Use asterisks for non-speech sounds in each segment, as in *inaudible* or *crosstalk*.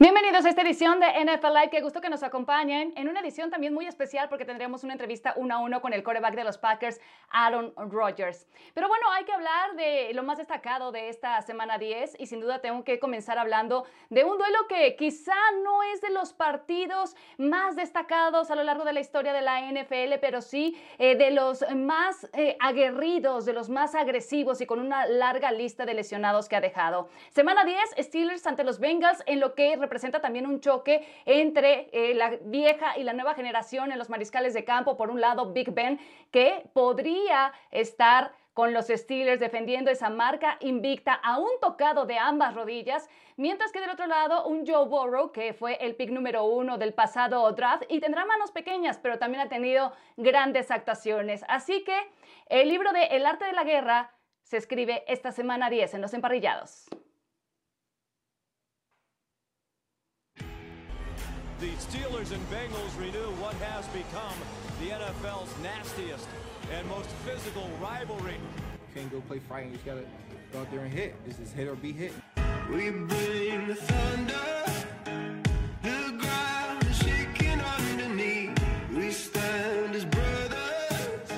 Bienvenidos a esta edición de NFL Live. Qué gusto que nos acompañen en una edición también muy especial porque tendremos una entrevista uno a uno con el coreback de los Packers, Aaron Rodgers. Pero bueno, hay que hablar de lo más destacado de esta semana 10 y sin duda tengo que comenzar hablando de un duelo que quizá no es de los partidos más destacados a lo largo de la historia de la NFL, pero sí eh, de los más eh, aguerridos, de los más agresivos y con una larga lista de lesionados que ha dejado. Semana 10, Steelers ante los Bengals en lo que representa también un choque entre eh, la vieja y la nueva generación en los mariscales de campo. Por un lado, Big Ben, que podría estar con los Steelers defendiendo esa marca invicta a un tocado de ambas rodillas, mientras que del otro lado un Joe Burrow, que fue el pick número uno del pasado draft y tendrá manos pequeñas, pero también ha tenido grandes actuaciones. Así que el libro de El arte de la guerra se escribe esta semana 10 en los emparrillados. The Steelers and Bengals renew what has become the NFL's nastiest and most physical rivalry. You can't go play fighting, you just gotta go out there and hit. It's just hit or be hit. We bring the thunder, the ground is shaking underneath. We stand as brothers,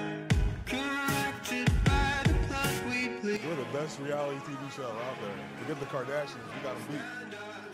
connected by the blood we bleed. We're the best reality TV show out there. Forget the Kardashians, we got them beat.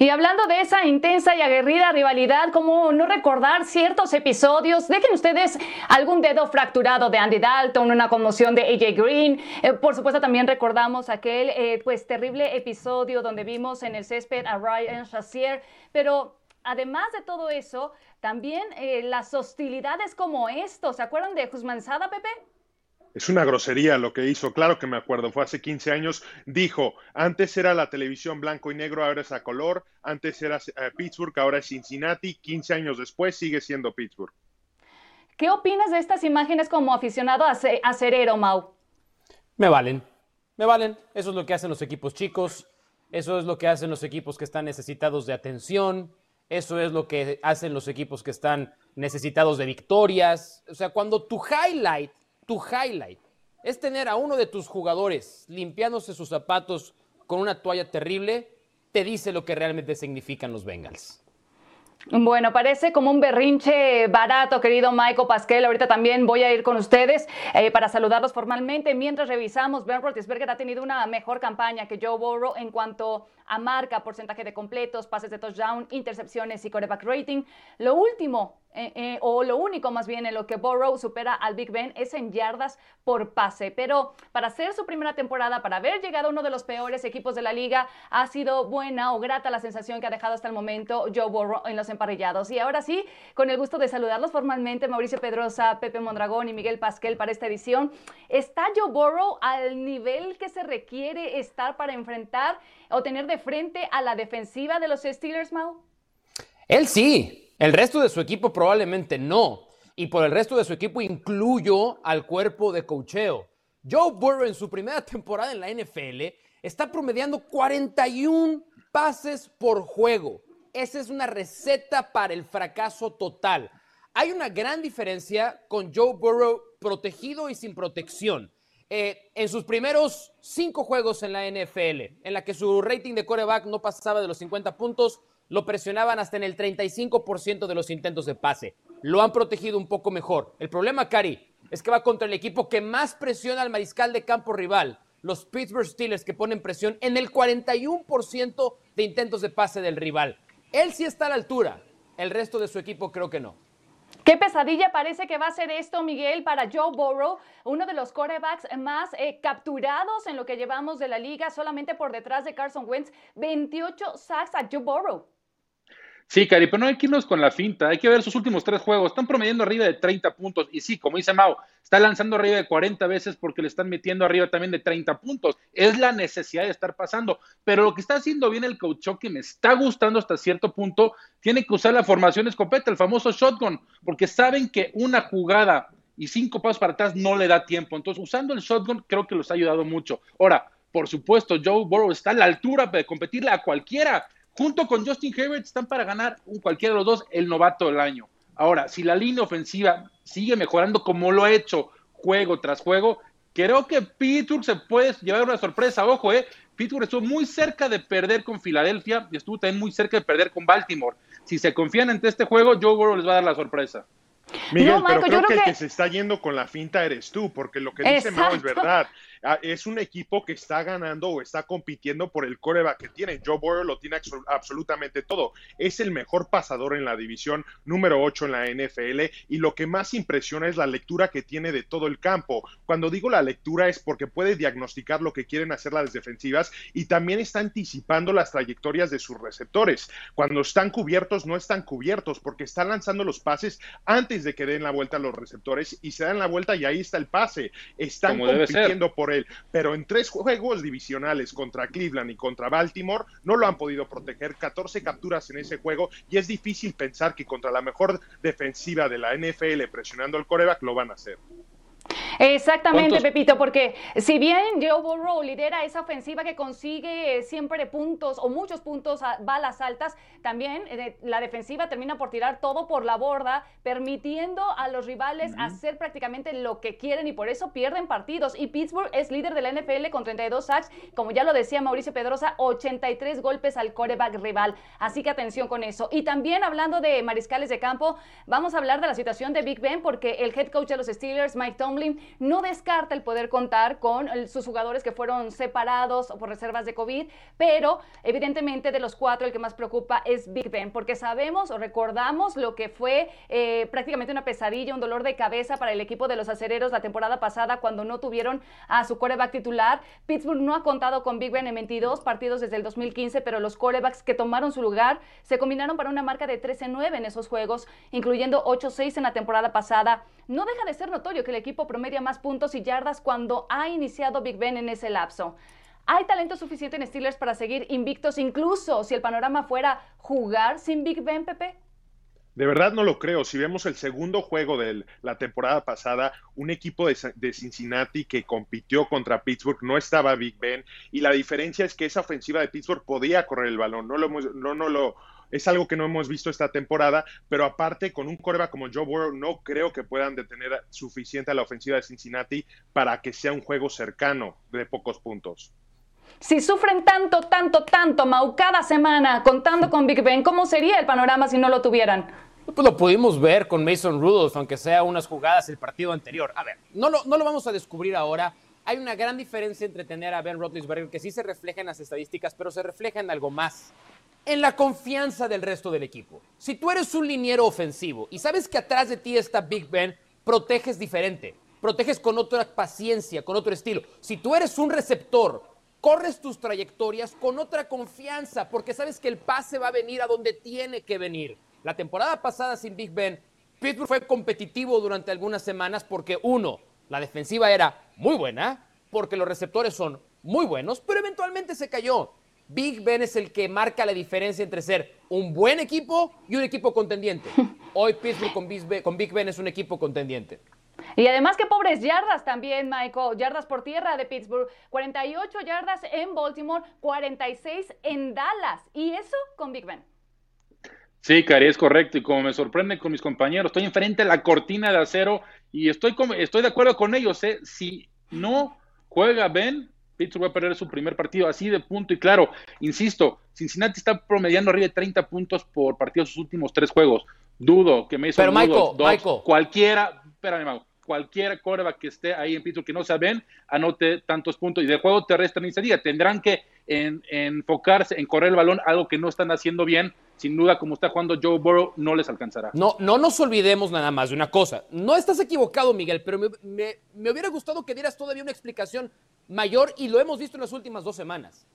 Y hablando de esa intensa y aguerrida rivalidad, ¿cómo no recordar ciertos episodios? Dejen ustedes algún dedo fracturado de Andy Dalton, una conmoción de AJ Green. Eh, por supuesto, también recordamos aquel eh, pues terrible episodio donde vimos en el césped a Ryan Shazier. Pero además de todo eso, también eh, las hostilidades como esto. ¿Se acuerdan de Sada, Pepe? Es una grosería lo que hizo, claro que me acuerdo, fue hace 15 años, dijo, antes era la televisión blanco y negro, ahora es a color, antes era eh, Pittsburgh, ahora es Cincinnati, 15 años después sigue siendo Pittsburgh. ¿Qué opinas de estas imágenes como aficionado a, ce- a Cerero, Mau? Me valen, me valen. Eso es lo que hacen los equipos chicos, eso es lo que hacen los equipos que están necesitados de atención, eso es lo que hacen los equipos que están necesitados de victorias. O sea, cuando tu highlight, tu highlight es tener a uno de tus jugadores limpiándose sus zapatos con una toalla terrible, te dice lo que realmente significan los Bengals. Bueno, parece como un berrinche barato, querido Michael Pasquel. Ahorita también voy a ir con ustedes eh, para saludarlos formalmente. Mientras revisamos, Ben Roethlisberger ha tenido una mejor campaña que Joe Burrow en cuanto a marca, porcentaje de completos, pases de touchdown, intercepciones y quarterback rating. Lo último, eh, eh, o lo único más bien en lo que Burrow supera al Big Ben es en yardas por pase. Pero para hacer su primera temporada, para haber llegado a uno de los peores equipos de la liga, ha sido buena o grata la sensación que ha dejado hasta el momento Joe Burrow en los emparrillados. Y ahora sí, con el gusto de saludarlos formalmente, Mauricio Pedrosa, Pepe Mondragón y Miguel Pasquel para esta edición. ¿Está Joe Burrow al nivel que se requiere estar para enfrentar o tener de frente a la defensiva de los Steelers, Mau? Él sí, el resto de su equipo probablemente no. Y por el resto de su equipo incluyo al cuerpo de cocheo. Joe Burrow en su primera temporada en la NFL está promediando 41 pases por juego. Esa es una receta para el fracaso total. Hay una gran diferencia con Joe Burrow protegido y sin protección. Eh, en sus primeros cinco juegos en la NFL, en la que su rating de coreback no pasaba de los 50 puntos, lo presionaban hasta en el 35% de los intentos de pase. Lo han protegido un poco mejor. El problema, Cari, es que va contra el equipo que más presiona al mariscal de campo rival, los Pittsburgh Steelers, que ponen presión en el 41% de intentos de pase del rival. Él sí está a la altura. El resto de su equipo creo que no. Qué pesadilla parece que va a ser esto, Miguel, para Joe Burrow, uno de los quarterbacks más eh, capturados en lo que llevamos de la liga, solamente por detrás de Carson Wentz, 28 sacks a Joe Burrow. Sí, Cari, pero no hay que irnos con la finta, hay que ver sus últimos tres juegos. Están promediando arriba de 30 puntos. Y sí, como dice Mao, está lanzando arriba de 40 veces porque le están metiendo arriba también de 30 puntos. Es la necesidad de estar pasando. Pero lo que está haciendo bien el coach que me está gustando hasta cierto punto, tiene que usar la formación escopeta, el famoso shotgun, porque saben que una jugada y cinco pasos para atrás no le da tiempo. Entonces, usando el shotgun creo que los ha ayudado mucho. Ahora, por supuesto, Joe Burrow está a la altura de competirle a cualquiera junto con Justin Herbert están para ganar cualquiera de los dos el novato del año. Ahora, si la línea ofensiva sigue mejorando como lo ha hecho juego tras juego, creo que Pittsburgh se puede llevar una sorpresa. Ojo, eh, Pittsburgh estuvo muy cerca de perder con Filadelfia y estuvo también muy cerca de perder con Baltimore. Si se confían ante este juego, Joe Burrow les va a dar la sorpresa. Miguel, No, Marco, pero yo creo que, el que- se está yendo con la finta eres tú, porque lo que dice Mao es verdad. Ah, Es un equipo que está ganando o está compitiendo por el coreback que tiene. Joe Burrow lo tiene abso- absolutamente todo. Es el mejor pasador en la división número 8 en la NFL y lo que más impresiona es la lectura que tiene de todo el campo. Cuando digo la lectura es porque puede diagnosticar lo que quieren hacer las defensivas y también está anticipando las trayectorias de sus receptores. Cuando están cubiertos, no están cubiertos porque están lanzando los pases antes de que den la vuelta a los receptores y se dan la vuelta y ahí está el pase. Están Como compitiendo por él, pero en tres juegos divisionales contra Cleveland y contra Baltimore no lo han podido proteger. 14 capturas en ese juego y es difícil pensar que contra la mejor defensiva de la NFL presionando al coreback lo van a hacer. Exactamente, ¿Cuántos- Pepito, porque si bien Joe Burrow lidera esa ofensiva que consigue eh, siempre puntos o muchos puntos a balas altas, también eh, la defensiva termina por tirar todo por la borda, permitiendo a los rivales hacer prácticamente lo que quieren y por eso pierden partidos. Y Pittsburgh es líder de la NFL con 32 sacks, como ya lo decía Mauricio Pedrosa, 83 golpes al coreback rival. Así que atención con eso. Y también hablando de mariscales de campo, vamos a hablar de la situación de Big Ben porque el head coach de los Steelers, Mike Tomlin, no descarta el poder contar con sus jugadores que fueron separados por reservas de COVID, pero evidentemente de los cuatro el que más preocupa es Big Ben, porque sabemos o recordamos lo que fue eh, prácticamente una pesadilla, un dolor de cabeza para el equipo de los acereros la temporada pasada cuando no tuvieron a su coreback titular. Pittsburgh no ha contado con Big Ben en 22 partidos desde el 2015, pero los corebacks que tomaron su lugar se combinaron para una marca de 13-9 en esos juegos, incluyendo 8-6 en la temporada pasada. No deja de ser notorio que el equipo promedia más puntos y yardas cuando ha iniciado Big Ben en ese lapso. ¿Hay talento suficiente en Steelers para seguir invictos, incluso si el panorama fuera jugar sin Big Ben, Pepe? De verdad no lo creo. Si vemos el segundo juego de la temporada pasada, un equipo de, Cincinnati que compitió contra Pittsburgh no estaba Big Ben y la diferencia es que esa ofensiva de Pittsburgh podía correr el balón. No lo no, no lo es algo que no hemos visto esta temporada, pero aparte con un coreback como Joe Burrow no creo que puedan detener suficiente a la ofensiva de Cincinnati para que sea un juego cercano de pocos puntos. Si sufren tanto, tanto, tanto, Mau, cada semana contando con Big Ben, ¿cómo sería el panorama si no lo tuvieran? Pues lo pudimos ver con Mason Rudolph, aunque sea unas jugadas el partido anterior. A ver, no lo, no lo vamos a descubrir ahora. Hay una gran diferencia entre tener a Ben Roethlisberger, que sí se refleja en las estadísticas, pero se refleja en algo más. En la confianza del resto del equipo. Si tú eres un liniero ofensivo y sabes que atrás de ti está Big Ben, proteges diferente. Proteges con otra paciencia, con otro estilo. Si tú eres un receptor, corres tus trayectorias con otra confianza, porque sabes que el pase va a venir a donde tiene que venir. La temporada pasada sin Big Ben, Pittsburgh fue competitivo durante algunas semanas porque, uno, la defensiva era muy buena, porque los receptores son muy buenos, pero eventualmente se cayó. Big Ben es el que marca la diferencia entre ser un buen equipo y un equipo contendiente. *laughs* Hoy Pittsburgh con Big Ben, con Big Ben es un equipo contendiente. Y además, qué pobres yardas también, Michael. Yardas por tierra de Pittsburgh. 48 yardas en Baltimore, 46 en Dallas. Y eso con Big Ben. Sí, Cari, es correcto. Y como me sorprende con mis compañeros, estoy enfrente de la cortina de acero y estoy, como- estoy de acuerdo con ellos. ¿eh? Si no juega Ben, Pittsburgh va a perder su primer partido así de punto y claro. Insisto, Cincinnati está promediando arriba de 30 puntos por partido sus últimos tres juegos. Dudo que me hizo Pero, Michael, Michael. cualquiera, espérame, Mau, cualquier coreback que esté ahí en Pittsburgh que no sea Ben, anote tantos puntos. Y de juego terrestre ni se tendrán que en- enfocarse en correr el balón, algo que no están haciendo bien. Sin duda, como está jugando Joe Burrow, no les alcanzará. No, no nos olvidemos nada más de una cosa. No estás equivocado, Miguel, pero me, me- me hubiera gustado que dieras todavía una explicación mayor y lo hemos visto en las últimas dos semanas.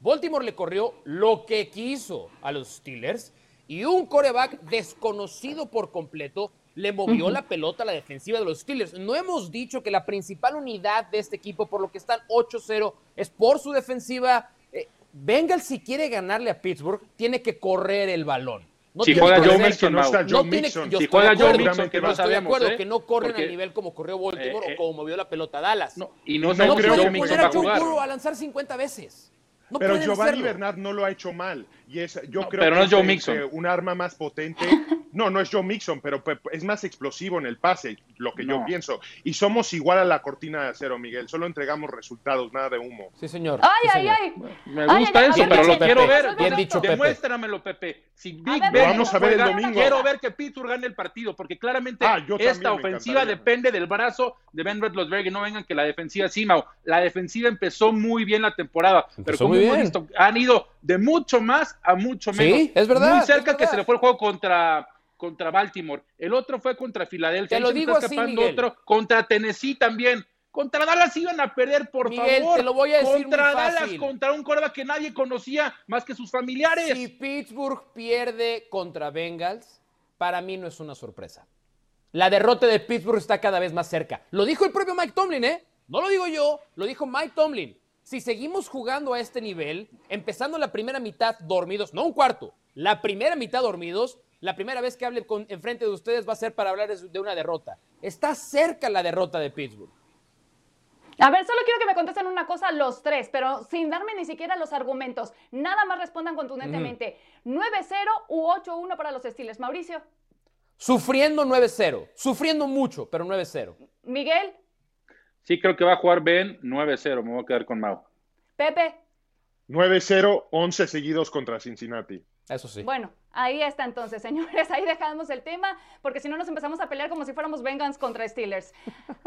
Baltimore le corrió lo que quiso a los Steelers y un coreback desconocido por completo le movió la pelota a la defensiva de los Steelers. No hemos dicho que la principal unidad de este equipo, por lo que están 8-0, es por su defensiva. Eh, Bengals, si quiere ganarle a Pittsburgh, tiene que correr el balón. No Si tiene juega que Joe correr- Mixon, no está. Joe no tiene- Mixon. Si juega Joe Mixon, que yo no estoy de acuerdo ¿eh? que no corren Porque- a nivel como corrió Baltimore Eh, eh, o como movió la pelota a Dallas. No, y no, No sabemos creo que Joe Mixon va a Joe jugar. Burrow a lanzar 50 veces. No Pero Giovanni hacerlo. Bernard no lo ha hecho mal. Y es, yo No, creo pero que no es Joe Mixon. eh, un arma más potente. *laughs* No, no es Joe Mixon, pero pe- es más explosivo en el pase, lo que yo pienso. Y somos igual a la cortina de acero, Miguel. Solo entregamos resultados, nada de humo. Sí, señor. Ay, Sí, ay, señor. ay. Me gusta ay, eso, ay, pero lo ay, quiero Pepe. ver. Bien dicho, Pepe. Demuéstramelo, Pepe. Si Big ver, Ben vamos a ver el domingo. Quiero ver que Pittsburgh gane el partido, porque claramente Ah, esta ofensiva depende del brazo de Ben Roethlisberger. No vengan que la defensiva sí, Mau. La defensiva empezó muy bien la temporada, pero como muy hemos bien. visto, han ido de mucho más a mucho Sí, menos. es verdad, Muy cerca es que se le fue el juego contra contra Baltimore. El otro fue contra Filadelfia. Te lo digo está así, Miguel. otro contra Tennessee también. Contra Dallas iban a perder, por Miguel, favor. te lo voy a decir contra muy Dallas, fácil. contra un corva que nadie conocía más que sus familiares. Si Pittsburgh pierde contra Bengals, para mí no es una sorpresa. La derrota de Pittsburgh está cada vez más cerca. Lo dijo el propio Mike Tomlin, ¿eh? No lo digo yo, lo dijo Mike Tomlin. Si seguimos jugando a este nivel, empezando la primera mitad dormidos, no un cuarto, la primera mitad dormidos, la primera vez que hable con, enfrente de ustedes va a ser para hablar de una derrota. Está cerca la derrota de Pittsburgh. A ver, solo quiero que me contesten una cosa los tres, pero sin darme ni siquiera los argumentos. Nada más respondan contundentemente. ¿9-0 u 8-1 para los Steelers? Mauricio, Sufriendo 9-0, sufriendo mucho, pero 9-0. Miguel, Sí, creo que va a jugar Ben 9-0. Me voy a quedar con Mau. Pepe. 9-0, 11 seguidos contra Cincinnati. Eso sí. Bueno, ahí está entonces, señores. *laughs* Ahí dejamos el tema, porque si no nos empezamos a pelear como si fuéramos Bengals contra Steelers.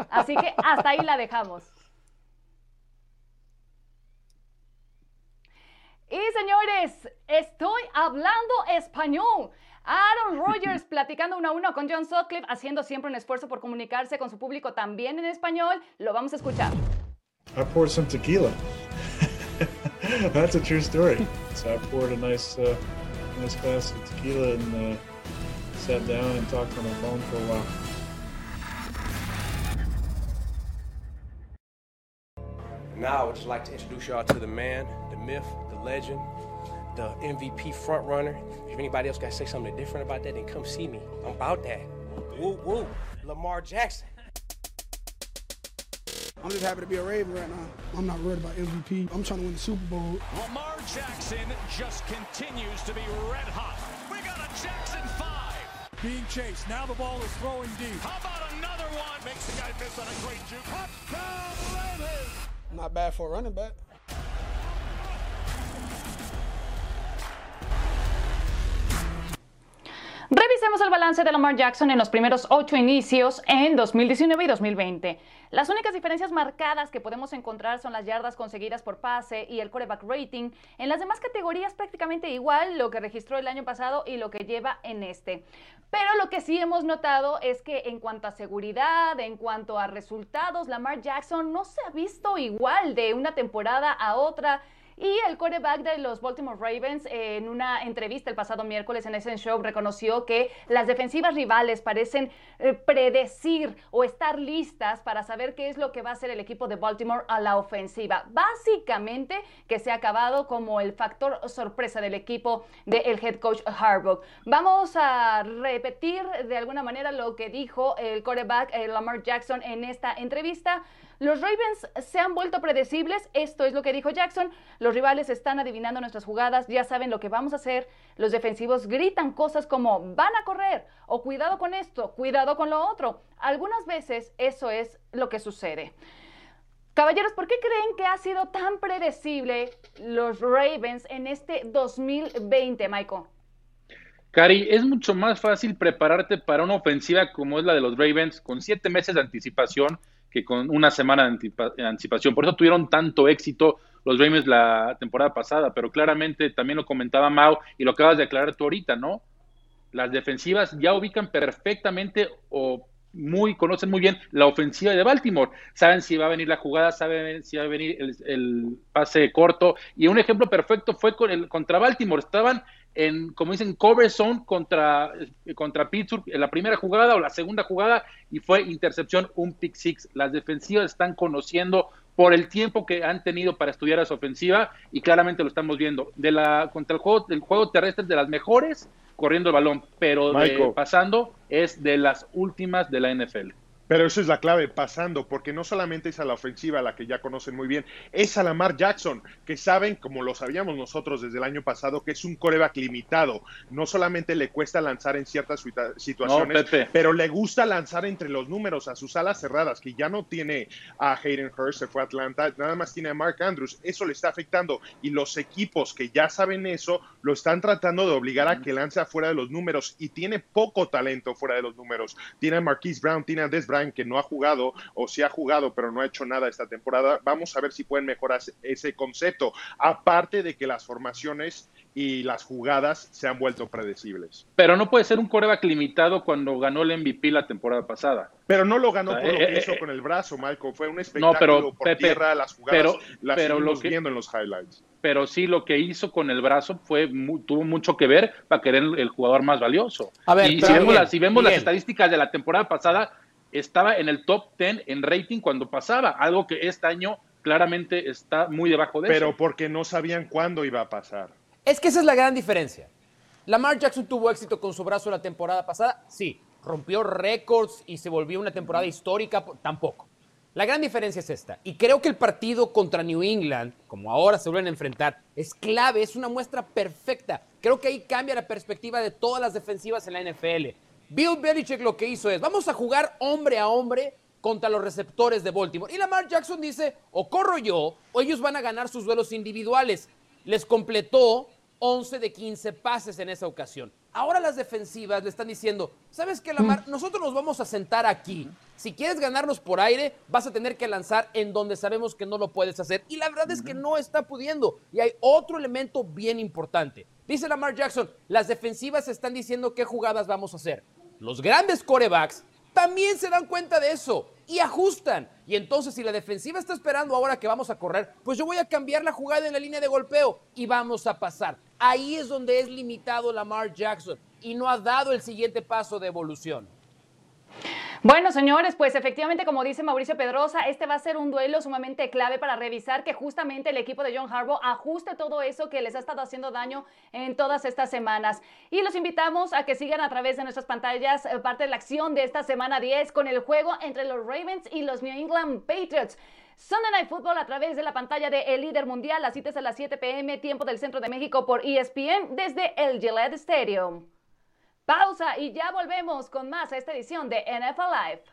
Así que hasta ahí la dejamos. Y señores, estoy hablando español. Aaron Rodgers *laughs* platicando uno a uno con John Sutcliffe, haciendo siempre un esfuerzo por comunicarse con su público también en español. Lo vamos a escuchar. I poured some tequila. *laughs* That's a true story. So I poured a nice, uh, nice glass of tequila and uh, sat down and talked on the phone for a while. Now I would just like to introduce y'all to the man, the myth, the legend, the MVP front runner. If anybody else got to say something different about that, then come see me. I'm about that. Woo woo. Lamar Jackson. I'm just happy to be a Raven right now. I'm not worried about MVP. I'm trying to win the Super Bowl. Lamar Jackson just continues to be red hot. We got a Jackson 5. Being chased. Now the ball is throwing deep. How about another one? Makes the guy miss on a great juke. Touchdown, Ravens! Not bad for a running back. Revisemos el balance de Lamar Jackson en los primeros ocho inicios en 2019 y 2020. Las únicas diferencias marcadas que podemos encontrar son las yardas conseguidas por pase y el quarterback rating. En las demás categorías prácticamente igual lo que registró el año pasado y lo que lleva en este. Pero lo que sí hemos notado es que en cuanto a seguridad, en cuanto a resultados, Lamar Jackson no se ha visto igual de una temporada a otra. Y el quarterback de los Baltimore Ravens en una entrevista el pasado miércoles en ese show reconoció que las defensivas rivales parecen eh, predecir o estar listas para saber qué es lo que va a hacer el equipo de Baltimore a la ofensiva. Básicamente que se ha acabado como el factor sorpresa del equipo del head coach Harbaugh. Vamos a repetir de alguna manera lo que dijo el quarterback eh, Lamar Jackson en esta entrevista. Los Ravens se han vuelto predecibles, esto es lo que dijo Jackson. Los rivales están adivinando nuestras jugadas, ya saben lo que vamos a hacer. Los defensivos gritan cosas como van a correr o cuidado con esto, cuidado con lo otro. Algunas veces eso es lo que sucede. Caballeros, ¿por qué creen que ha sido tan predecible los Ravens en este 2020, Michael? Cari, es mucho más fácil prepararte para una ofensiva como es la de los Ravens con siete meses de anticipación con una semana de anticipación. Por eso tuvieron tanto éxito los Ravens la temporada pasada, pero claramente también lo comentaba Mau y lo acabas de aclarar tú ahorita, ¿no? Las defensivas ya ubican perfectamente o muy, conocen muy bien la ofensiva de Baltimore. Saben si va a venir la jugada, saben si va a venir el, el pase corto. Y un ejemplo perfecto fue con el, contra Baltimore. Estaban en, como dicen, cover zone contra, contra Pittsburgh en la primera jugada o la segunda jugada y fue intercepción, un pick six. Las defensivas están conociendo por el tiempo que han tenido para estudiar a su ofensiva y claramente lo estamos viendo. De la contra el juego, el juego terrestre es de las mejores corriendo el balón, pero de, pasando es de las últimas de la NFL. Pero eso es la clave, pasando, porque no solamente es a la ofensiva, la que ya conocen muy bien, es a Lamar Jackson, que saben, como lo sabíamos nosotros desde el año pasado, que es un coreback limitado. No solamente le cuesta lanzar en ciertas situa- situaciones, No, pero le gusta lanzar entre los números a sus alas cerradas, que ya no tiene a Hayden Hurst, se fue a Atlanta, nada más tiene a Mark Andrews. Eso le está afectando. Y los equipos que ya saben eso, lo están tratando de obligar a que lance afuera de los números. Y tiene poco talento fuera de los números. Tiene a Marquise Brown, tiene a Des Bryant, que no ha jugado, o sí ha jugado, pero no ha hecho nada esta temporada. Vamos a ver si pueden mejorar ese concepto. Aparte de que las formaciones y las jugadas se han vuelto predecibles. Pero no puede ser un coreback limitado cuando ganó el MVP la temporada pasada. Pero no lo ganó O sea, por lo eh, que eh, hizo eh, con el brazo, Michael. Fue un espectáculo No, pero por Pepe, tierra, las jugadas pero- las pero lo seguimos que- viendo en los highlights. Pero sí, lo que hizo con el brazo fue tuvo mucho que ver para querer el, el jugador más valioso. A ver, y si vemos, si vemos las estadísticas de la temporada pasada, estaba en el top 10 en rating cuando pasaba, algo que este año claramente está muy debajo de Pero eso. porque no sabían cuándo iba a pasar. Es que esa es la gran diferencia. Lamar Jackson tuvo éxito con su brazo la temporada pasada, sí. Rompió récords y se volvió una temporada histórica, po- tampoco. La gran diferencia es esta. Y creo que el partido contra New England, como ahora se vuelven a enfrentar, es clave, es una muestra perfecta. Creo que ahí cambia la perspectiva de todas las defensivas en la NFL. Bill Belichick lo que hizo es, vamos a jugar hombre a hombre contra los receptores de Baltimore. Y Lamar Jackson dice, o corro yo, o ellos van a ganar sus duelos individuales. Les completó 11 de 15 pases en esa ocasión. Ahora las defensivas le están diciendo, ¿sabes qué, Lamar? Nosotros nos vamos a sentar aquí. Si quieres ganarnos por aire, vas a tener que lanzar en donde sabemos que no lo puedes hacer. Y la verdad es que no está pudiendo. Y hay otro elemento bien importante. Dice Lamar Jackson, las defensivas están diciendo qué jugadas vamos a hacer. Los grandes corebacks también se dan cuenta de eso y ajustan. Y entonces si la defensiva está esperando ahora que vamos a correr, pues yo voy a cambiar la jugada en la línea de golpeo y vamos a pasar. Ahí es donde es limitado Lamar Jackson y no ha dado el siguiente paso de evolución. Bueno, señores, pues efectivamente, como dice Mauricio Pedrosa, este va a ser un duelo sumamente clave para revisar que justamente el equipo de John Harbaugh ajuste todo eso que les ha estado haciendo daño en todas estas semanas. Y los invitamos a que sigan a través de nuestras pantallas eh, parte de la acción de esta semana 10 con el juego entre los Ravens y los New England Patriots. Sunday Night Football a través de la pantalla de El Líder Mundial, las citas a las 7 pm, tiempo del Centro de México por ESPN desde el Gillette Stadium. Pausa y ya volvemos con más a esta edición de NFL Live.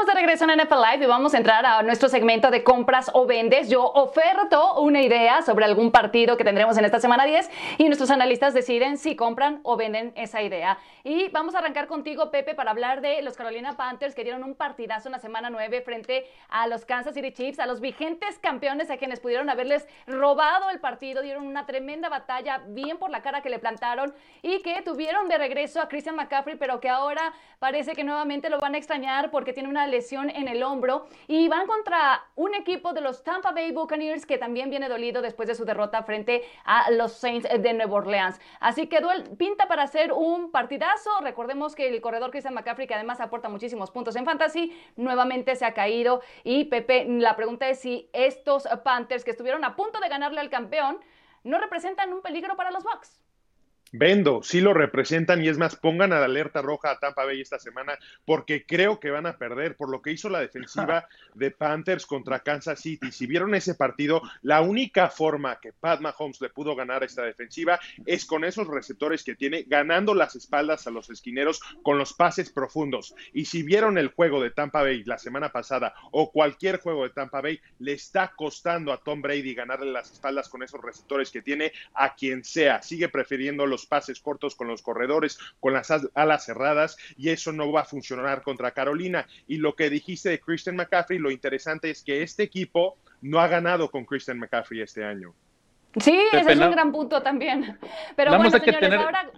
Estamos de regreso en NFL Live y vamos a entrar a nuestro segmento de compras o vendes. Yo oferto una idea sobre algún partido que tendremos en esta semana 10 y nuestros analistas deciden si compran o venden esa idea. Y vamos a arrancar contigo, Pepe, para hablar de los Carolina Panthers que dieron un partidazo en la semana 9 frente a los Kansas City Chiefs, a los vigentes campeones a quienes pudieron haberles robado el partido, dieron una tremenda batalla, bien por la cara que le plantaron y que tuvieron de regreso a Christian McCaffrey, pero que ahora parece que nuevamente lo van a extrañar porque tiene una lesión en el hombro y van contra un equipo de los Tampa Bay Buccaneers que también viene dolido después de su derrota frente a los Saints de Nueva Orleans. Así que duel- pinta para hacer un partidazo. Recordemos que el corredor Christian McCaffrey, que además aporta muchísimos puntos en fantasy, nuevamente se ha caído. Y Pepe, la pregunta es si estos Panthers que estuvieron a punto de ganarle al campeón no representan un peligro para los Bucks. Vendo, sí lo representan y es más, pongan a la alerta roja a Tampa Bay esta semana porque creo que van a perder por lo que hizo la defensiva *laughs* de Panthers contra Kansas City. Si vieron ese partido, la única forma que Pat Mahomes le pudo ganar a esta defensiva es con esos receptores que tiene, ganando las espaldas a los esquineros con los pases profundos. Y si vieron el juego de Tampa Bay la semana pasada o cualquier juego de Tampa Bay, le está costando a Tom Brady ganarle las espaldas con esos receptores que tiene a quien sea. Sigue prefiriendo los pases cortos con los corredores, con las as- alas cerradas, y eso no va a funcionar contra Carolina. Y lo que dijiste de Christian McCaffrey, lo interesante es que este equipo no ha ganado con Christian McCaffrey este año. Sí, ese es un gran punto también. *laughs* Pero bueno, señores, tener- ahora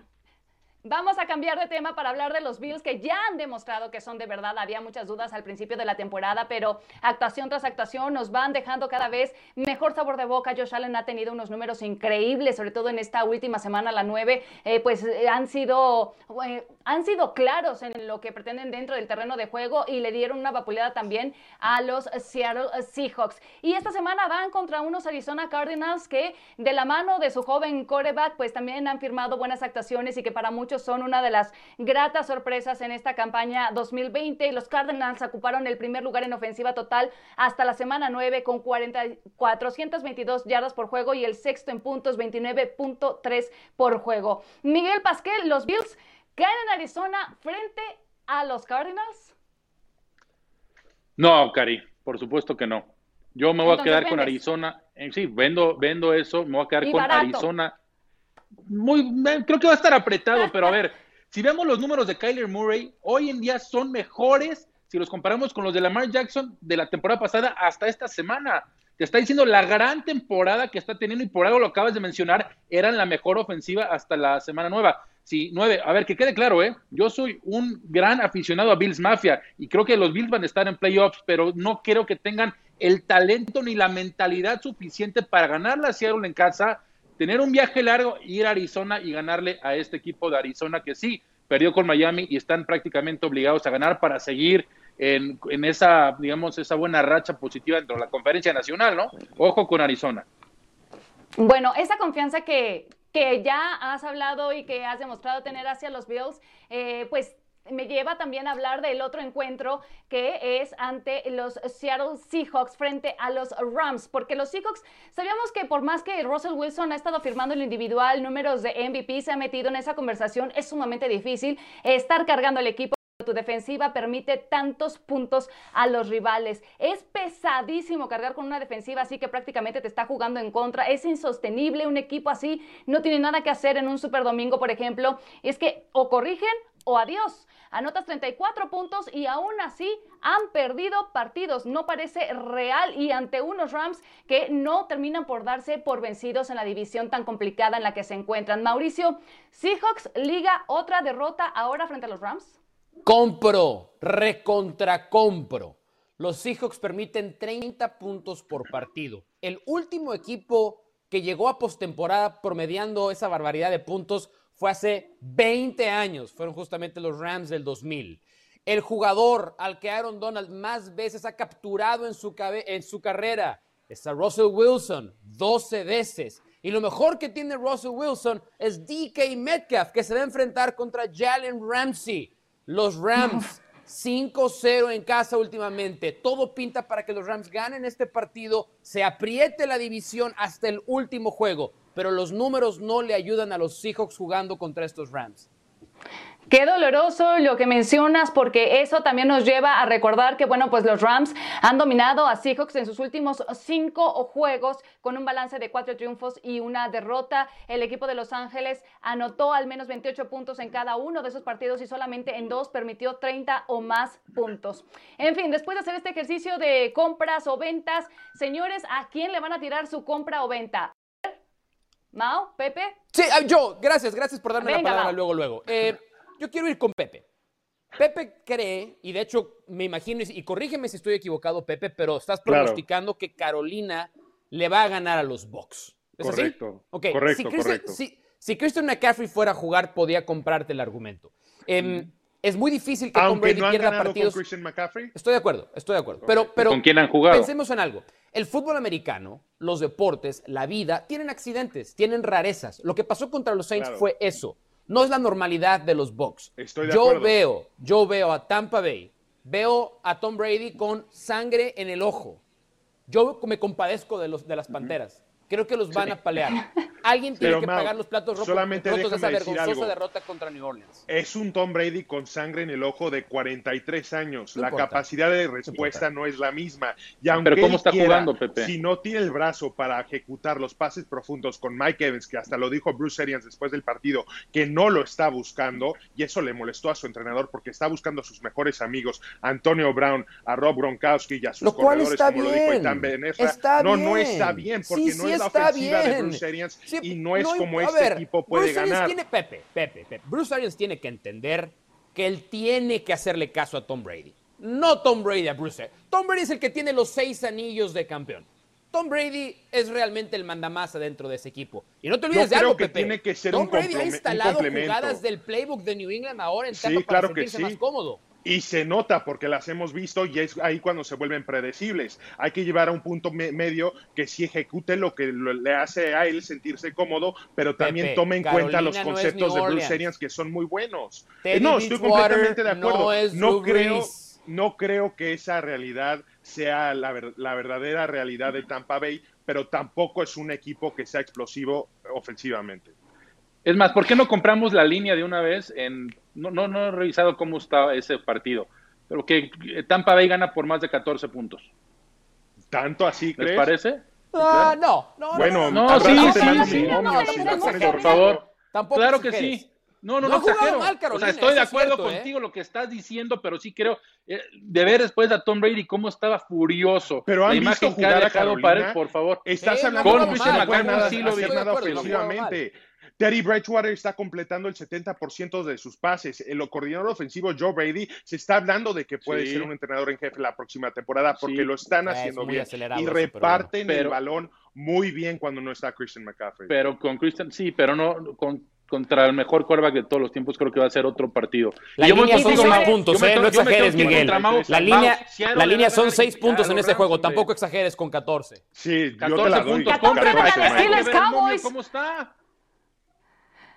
vamos a cambiar de tema para hablar de los Bills que ya han demostrado que son de verdad. Había muchas dudas al principio de la temporada, pero actuación tras actuación nos van dejando cada vez mejor sabor de boca. Josh Allen ha tenido unos números increíbles, sobre todo en esta última semana, la 9, eh, pues eh, han sido eh, han sido claros en lo que pretenden dentro del terreno de juego y le dieron una vapuleada también a los Seattle Seahawks. Y esta semana van contra unos Arizona Cardinals que de la mano de su joven quarterback pues también han firmado buenas actuaciones y que para muchos son una de las gratas sorpresas en esta campaña 2020. Los Cardinals ocuparon el primer lugar en ofensiva total hasta la semana 9 con 40, 422 yardas por juego y el sexto en puntos 29.3 por juego. Miguel Pasquel, los Bills caen en Arizona frente a los Cardinals. No, Cari, por supuesto que no. Yo me voy a quedar con. Arizona. Eh, sí, vendo, vendo eso, me voy a quedar Y con barato. Arizona. Muy, eh, creo que va a estar apretado, pero a *laughs* ver, si vemos los números de Kyler Murray, hoy en día son mejores si los comparamos con los de Lamar Jackson de la temporada pasada hasta esta semana. Te está diciendo la gran temporada que está teniendo y por algo lo acabas de mencionar, eran la mejor ofensiva hasta la semana nueva. Sí, nueve. A ver, que quede claro, ¿eh? Yo soy un gran aficionado a Bills Mafia y creo que los Bills van a estar en playoffs, pero no creo que tengan el talento ni la mentalidad suficiente para ganarle a Seattle en casa, tener un viaje largo, ir a Arizona y ganarle a este equipo de Arizona que sí, perdió con Miami y están prácticamente obligados a ganar para seguir en, en esa, digamos, esa buena racha positiva dentro de la conferencia nacional, ¿no? Ojo con Arizona. Bueno, esa confianza que, que ya has hablado y que has demostrado tener hacia los Bills, eh, pues me lleva también a hablar del otro encuentro que es ante los Seattle Seahawks frente a los Rams, porque los Seahawks sabíamos que por más que Russell Wilson ha estado firmando en lo individual números de MVP, se ha metido en esa conversación, es sumamente difícil estar cargando el equipo tu defensiva permite tantos puntos a los rivales. Es pesadísimo cargar con una defensiva así que prácticamente te está jugando en contra. Es insostenible. Un equipo así no tiene nada que hacer en un Super Domingo, por ejemplo. Es que o corrigen o adiós. Anotas 34 puntos y aún así han perdido partidos. No parece real y ante unos Rams que no terminan por darse por vencidos en la división tan complicada en la que se encuentran. Mauricio, Seahawks liga otra derrota ahora frente a los Rams. Compro, recontra compro. Los Seahawks permiten 30 puntos por partido. El último equipo que llegó a postemporada promediando esa barbaridad de puntos fue hace 20 años. Fueron justamente los Rams del 2000. El jugador al que Aaron Donald más veces ha capturado en su, cabe- en su carrera es a Russell Wilson, 12 veces. Y lo mejor que tiene Russell Wilson es DK Metcalf, que se va a enfrentar contra Jalen Ramsey. Los Rams 5-0 en casa últimamente. Todo pinta para que los Rams ganen este partido, se apriete la división hasta el último juego, pero los números no le ayudan a los Seahawks jugando contra estos Rams. Qué doloroso lo que mencionas porque eso también nos lleva a recordar que, bueno, pues los Rams han dominado a Seahawks en sus últimos cinco juegos con un balance de cuatro triunfos y una derrota. El equipo de Los Ángeles anotó al menos 28 puntos en cada uno de esos partidos y solamente en dos permitió 30 o más puntos. En fin, después de hacer este ejercicio de compras o ventas, señores, ¿a quién le van a tirar su compra o venta? Mao, Pepe. Sí, ah, yo, gracias, gracias por darme Venga, la palabra va. luego, luego. Eh, yo quiero ir con Pepe. Pepe cree, y de hecho me imagino, y corrígeme si estoy equivocado, Pepe, pero estás Claro. pronosticando que Carolina le va a ganar a los Bucks. ¿Es así? Correcto, Ok, correcto, si Christian, correcto. Si, si Christian McCaffrey fuera a jugar, podía comprarte el argumento. Em, es muy difícil que Tom Aunque Brady no han pierda ganado partidos. con Christian McCaffrey. Estoy de acuerdo, estoy de acuerdo. Pero, pero ¿Con quién han jugado? Pensemos en algo. El fútbol americano, los deportes, la vida, tienen accidentes, tienen rarezas. Lo que pasó contra los Saints Claro. fue eso. No es la normalidad de los Bucks. Estoy de yo acuerdo. veo, yo veo a Tampa Bay, veo a Tom Brady con sangre en el ojo. Yo me compadezco de los de las Panteras. Creo que los van a palear. Alguien tiene Pero, que Mau, pagar los platos rotos, solamente rotos de esa vergonzosa algo. derrota contra New Orleans. Es un Tom Brady con sangre en el ojo de 43 años. No la importa. capacidad de respuesta no es la misma. Y aunque Pero ¿cómo está quiera, jugando, Pepe? Si no tiene el brazo para ejecutar los pases profundos con Mike Evans, que hasta lo dijo Bruce Arians después del partido, que no lo está buscando, y eso le molestó a su entrenador porque está buscando a sus mejores amigos, Antonio Brown, a Rob Gronkowski y a sus Lo cual corredores, está como lo dijo bien. Benesra. Está no, no bien. está bien, porque Sí, no sí es la está ofensiva de bien. Bruce Arians Sí, y no es no como este ver, equipo puede Bruce ganar. tiene, Pepe, Pepe, Pepe. Bruce Arians tiene que entender que él tiene que hacerle caso a Tom Brady. No Tom Brady a Bruce. Tom Brady es el que tiene los seis anillos de campeón. Tom Brady es realmente el mandamás dentro de ese equipo. Y no te olvides Yo de creo algo, que Pepe. tiene que ser Tom un Brady ha instalado jugadas del playbook de New England ahora en Sí, para claro que sentirse sí. más cómodo. Y se nota porque las hemos visto y es ahí cuando se vuelven predecibles. Hay que llevar a un punto me- medio que sí ejecute lo que lo- le hace a él sentirse cómodo, pero también Pepe, tome en cuenta los no conceptos de Bruce. Arians que son muy buenos. Teddy Eh, no, estoy completamente de acuerdo. no creo, Brees. no creo que esa realidad sea la, ver- la verdadera realidad de Tampa Bay, pero tampoco es un equipo que sea explosivo ofensivamente. Es más, ¿por qué no compramos la línea de una vez? En, no, no, no he revisado cómo estaba ese partido, pero que eh, Tampa Bay gana por más de 14 puntos. ¿Tanto así ¿Les crees? parece? Ah, no, no, Bueno, No, sí, sí, sí. No, sí, sí, pones por por favor. Tampoco claro que sí. No, no, No exagero. mal, o sea, estoy de acuerdo cierto, ¿eh? contigo lo que estás diciendo, pero sí creo eh, de ver después a Tom Brady cómo estaba furioso. Pero la han imagen visto que ha jugar a Carolina. para él, por favor. Estás Sí, hablando no Con no McCaffrey nada- sí lo vi. nada ofensivamente. Terry Bridgewater está completando el 70% de sus pases. El coordinador ofensivo Joe Brady se está hablando de que puede Sí. ser un entrenador en jefe la próxima temporada porque Sí. lo están Es haciendo bien y pero reparten el balón muy bien cuando no está Christian McCaffrey. Pero con Christian, sí, pero no con- contra el mejor quarterback de todos los tiempos, creo que va a ser otro partido. La Y yo voy línea son seis puntos, Yo eh, no exageres, Miguel. La línea, la línea son seis puntos en este juego, tampoco exageres con 14. sí, yo te 14 la doy. puntos. 14 compren para Hay que los ver Steelers el momio, Cowboys. ¿Cómo está?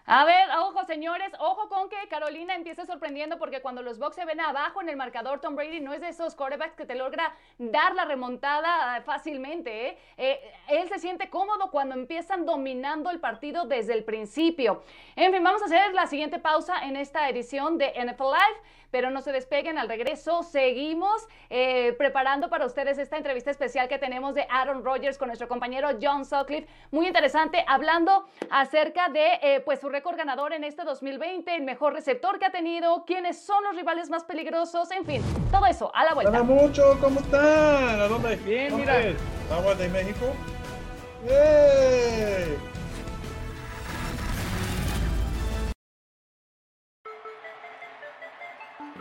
A ver, ojo señores, ojo con que Carolina empiece sorprendiendo porque cuando los Bucks se ven abajo en el marcador, Tom Brady no es de esos quarterbacks que te logra dar la remontada eh, fácilmente. ¿eh? Eh, él se siente cómodo cuando empiezan dominando el partido desde el principio. En fin, vamos a hacer la siguiente pausa en esta edición de NFL Live, pero no se despeguen al regreso. Seguimos eh, preparando para ustedes esta entrevista especial que tenemos de Aaron Rodgers con nuestro compañero John Sutcliffe. Muy interesante, hablando acerca de eh, pues su récord ganador en este 2020, el mejor receptor que ha tenido, quiénes son los rivales más peligrosos, en fin, todo eso a la vuelta. Hola mucho, ¿cómo están? ¿A dónde? Bien, ¿Dónde? mira. ¿Agua de México? ¡Yay!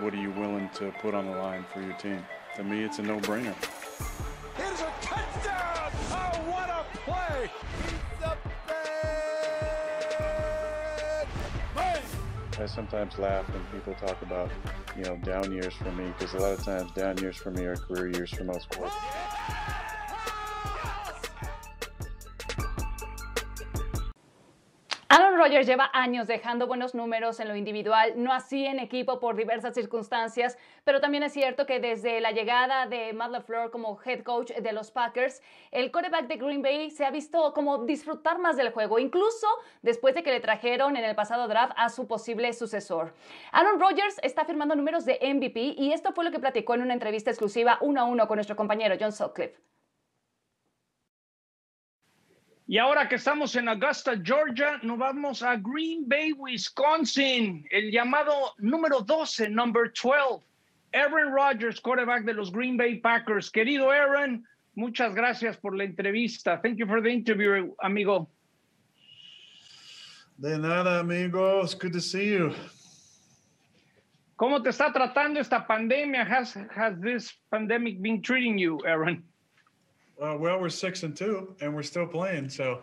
What are you willing to put on the line for your team? To me, it's a no-brainer. Here's a touchdown! Oh, what a play! He's the bad man! I sometimes laugh when people talk about, you know, down years for me, because a lot of times down years for me are career years for most sports. Aaron Rodgers lleva años dejando buenos números en lo individual, no así en equipo por diversas circunstancias, pero también es cierto que desde la llegada de Matt LaFleur como head coach de los Packers, el quarterback de Green Bay se ha visto como disfrutar más del juego, incluso después de que le trajeron en el pasado draft a su posible sucesor. Aaron Rodgers está firmando números de MVP y esto fue lo que platicó en una entrevista exclusiva uno a uno con nuestro compañero John Sutcliffe. Y ahora que estamos en Augusta, Georgia, nos vamos a Green Bay, Wisconsin, el llamado número 12, number 12. Aaron Rodgers, quarterback de los Green Bay Packers. Querido Aaron, muchas gracias por la entrevista. Thank you for the interview, amigo. De nada, amigo. It's good to see you. ¿Cómo te está tratando esta pandemia? Has, has this pandemic been treating you, Aaron? Uh, well, we're six and two, and we're still playing. So,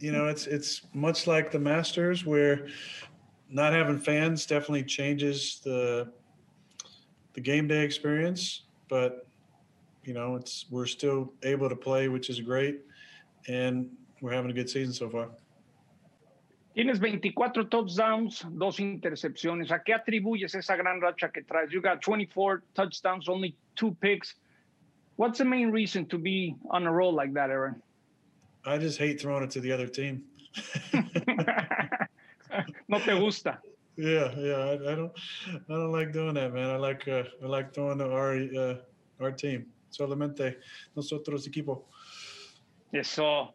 you know, it's it's much like the Masters, where not having fans definitely changes the the game day experience. But you know, it's we're still able to play, which is great, and we're having a good season so far. Tienes 24 touchdowns, dos intercepciones. ¿A qué atribuyes esa gran racha que traes? You got 24 touchdowns, only two picks. What's the main reason to be on a roll like that, Aaron? I just hate throwing it to the other team. *laughs* no te gusta. Yeah, yeah. I, I don't, I don't like doing that, man. I like, uh, I like throwing to our, uh, our team. Solamente nosotros equipo. Eso.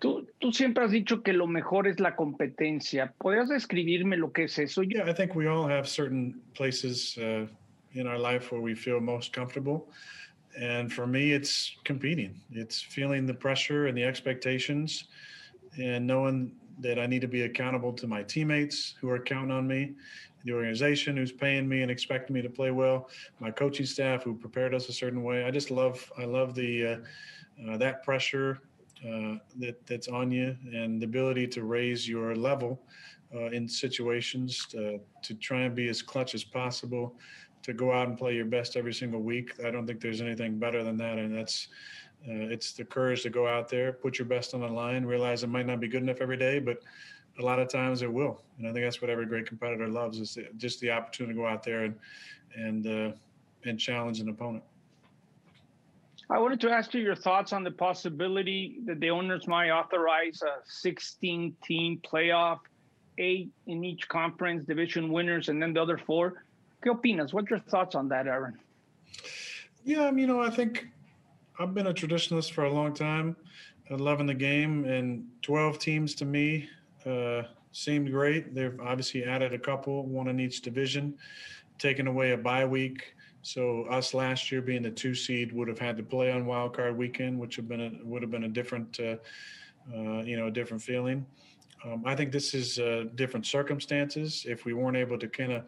Tú, tú siempre has dicho que lo mejor es la competencia. ¿Podrías describirme lo que es eso? Yeah, I think we all have certain places uh, in our life where we feel most comfortable. And for me, it's competing. It's feeling the pressure and the expectations and knowing that I need to be accountable to my teammates who are counting on me, the organization who's paying me and expecting me to play well, my coaching staff who prepared us a certain way. I just love, I love the uh, uh, that pressure uh, that that's on you and the ability to raise your level uh, in situations to, to try and be as clutch as possible, to go out and play your best every single week. I don't think there's anything better than that, and that's uh, it's the courage to go out there, put your best on the line, realize it might not be good enough every day, but a lot of times it will. And I think that's what every great competitor loves is the, just the opportunity to go out there and and uh, and challenge an opponent. I wanted to ask you your thoughts on the possibility that the owners might authorize a 16 team playoff, eight in each conference, division winners, and then the other four. ¿Qué opinas? What's your thoughts on that, Aaron? Yeah, I mean, you know, I think I've been a traditionalist for a long time, loving the game, and 12 teams to me uh, seemed great. They've obviously added a couple, one in each division, taken away a bye week. So us last year being the two seed would have had to play on wild card weekend, which have been a, would have been a different, uh, uh, you know, a different feeling. Um, I think this is uh, different circumstances. If we weren't able to kind of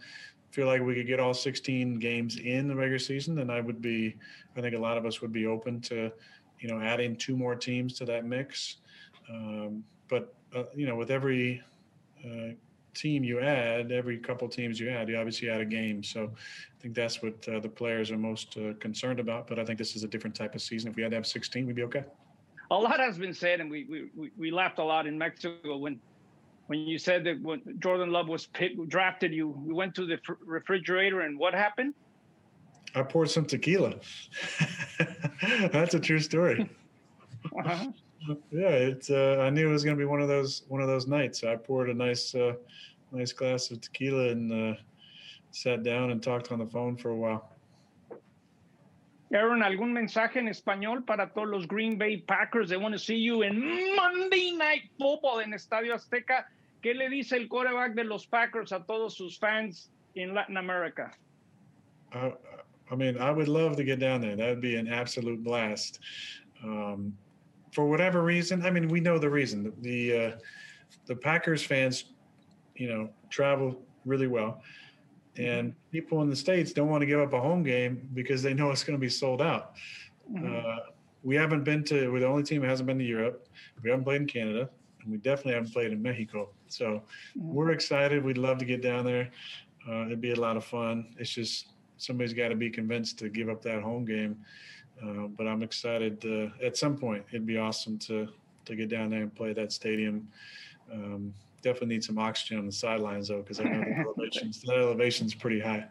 feel like we could get all 16 games in the regular season, then I would be, I think a lot of us would be open to, you know, adding two more teams to that mix. Um, but uh, you know, with every uh, team you add, every couple teams you add, you obviously add a game. So I think that's what uh, the players are most uh, concerned about. But I think this is a different type of season. If we had to have 16, we'd be okay. A lot has been said, and we we, we- we laughed a lot in Mexico when when you said that when Jordan Love was picked, drafted, you you went to the fr- refrigerator, and what happened? I poured some tequila. *laughs* that's a true story. Uh-huh. Yeah, it's. Uh, I knew it was going to be one of those one of those nights. I poured a nice uh, nice glass of tequila and uh, sat down and talked on the phone for a while. Aaron, ¿algún mensaje en español para todos los Green Bay Packers? They want to see you in Monday Night Football en Estadio Azteca. ¿Qué le dice el quarterback de los Packers a todos sus fans in Latin America? I, I mean, I would love to get down there. That would be an absolute blast. Um, for whatever reason, I mean, we know the reason. The uh, the Packers fans, you know, travel really well, and people in the states don't want to give up a home game because they know it's going to be sold out. Uh, we haven't been to. We're the only team that hasn't been to Europe. We haven't played in Canada, and we definitely haven't played in Mexico. So we're excited. We'd love to get down there. Uh, it'd be a lot of fun. It's just somebody's got to be convinced to give up that home game. Uh, but I'm excited. Uh, at some point, it'd be awesome to to get down there and play that stadium. Um, definitely need some oxygen on the sidelines though, because I know the elevations. The elevation's pretty high.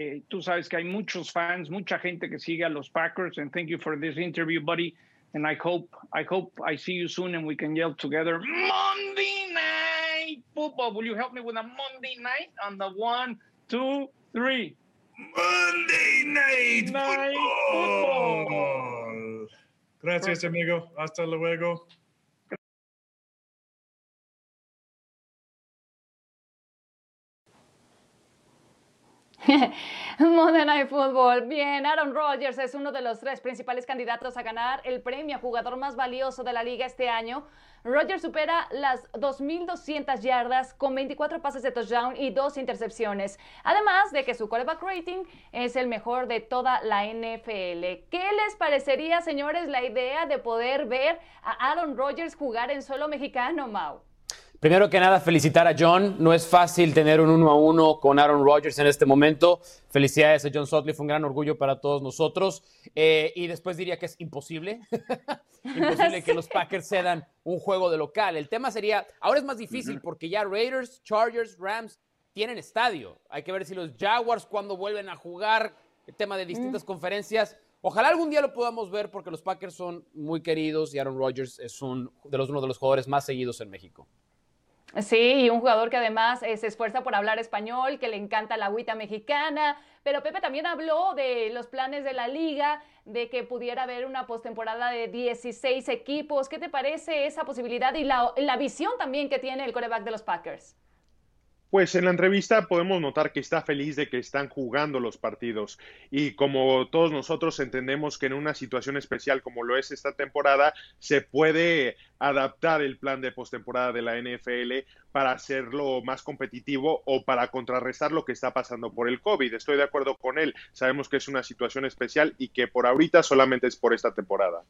Eh, tú sabes que hay muchos fans, mucha gente que sigue a los Packers, and thank you for this interview, buddy. And I hope, I hope I see you soon and we can yell together, Monday Night Football. Will you help me with a Monday night on the one, two, three? Monday Night, Football. Oh. Gracias, amigo. Hasta luego. *laughs* Monday Night Football. Bien, Aaron Rodgers es uno de los tres principales candidatos a ganar el premio a jugador más valioso de la liga este año. Rodgers supera las 2.200 yardas con 24 pases de touchdown y dos intercepciones. Además de que su quarterback rating es el mejor de toda la NFL. ¿Qué les parecería, señores, la idea de poder ver a Aaron Rodgers jugar en suelo mexicano, Mau? Primero que nada, felicitar a John. No es fácil tener un uno a uno con Aaron Rodgers en este momento. Felicidades a John Sutcliffe, un gran orgullo para todos nosotros. Eh, y después diría que es imposible, *laughs* imposible que los *laughs* Packers cedan un juego de local. El tema sería, ahora es más difícil porque ya Raiders, Chargers, Rams tienen estadio. Hay que ver si los Jaguars cuando vuelven a jugar, el tema de distintas conferencias. Ojalá algún día lo podamos ver porque los Packers son muy queridos y Aaron Rodgers es un de los, uno de los jugadores más seguidos en México. Sí, y un jugador que además eh, se esfuerza por hablar español, que le encanta la agüita mexicana. Pero Pepe también habló de los planes de la liga, de que pudiera haber una postemporada de 16 equipos. ¿Qué te parece esa posibilidad y la, la visión también que tiene el coreback de los Packers? Pues en la entrevista podemos notar que está feliz de que están jugando los partidos y como todos nosotros entendemos que en una situación especial como lo es esta temporada se puede adaptar el plan de postemporada de la NFL para hacerlo más competitivo o para contrarrestar lo que está pasando por el COVID. Estoy de acuerdo con él. Sabemos que es una situación especial y que por ahorita solamente es por esta temporada.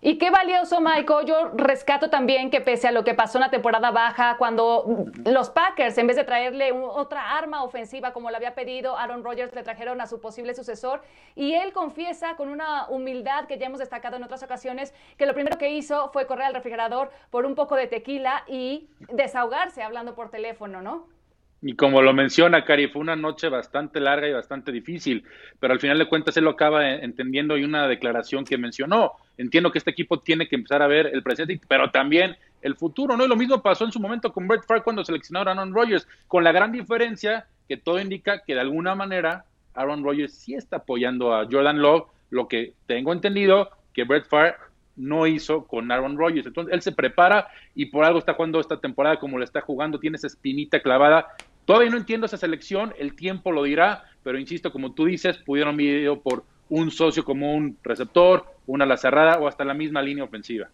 Y qué valioso, Michael. Yo rescato también que pese a lo que pasó en la temporada baja, cuando los Packers, en vez de traerle otra arma ofensiva como le había pedido Aaron Rodgers, le trajeron a su posible sucesor. Y él confiesa con una humildad que ya hemos destacado en otras ocasiones, que lo primero que hizo fue correr al refrigerador por un poco de tequila y desahogarse hablando por teléfono, ¿no? Y como lo menciona Cari, fue una noche bastante larga y bastante difícil, pero al final de cuentas él lo acaba entendiendo y una declaración que mencionó. Entiendo que este equipo tiene que empezar a ver el presente, pero también el futuro, ¿no? Y lo mismo pasó en su momento con Brett Favre cuando seleccionaron a Aaron Rodgers, con la gran diferencia que todo indica que de alguna manera Aaron Rodgers sí está apoyando a Jordan Love, lo que tengo entendido que Brett Favre no hizo con Aaron Rodgers. Entonces él se prepara y por algo está jugando esta temporada como lo está jugando, tiene esa espinita clavada Todavía no entiendo esa selección, el tiempo lo dirá, pero insisto, como tú dices, pudieron medir por un socio como un receptor, una ala cerrada o hasta la misma línea ofensiva.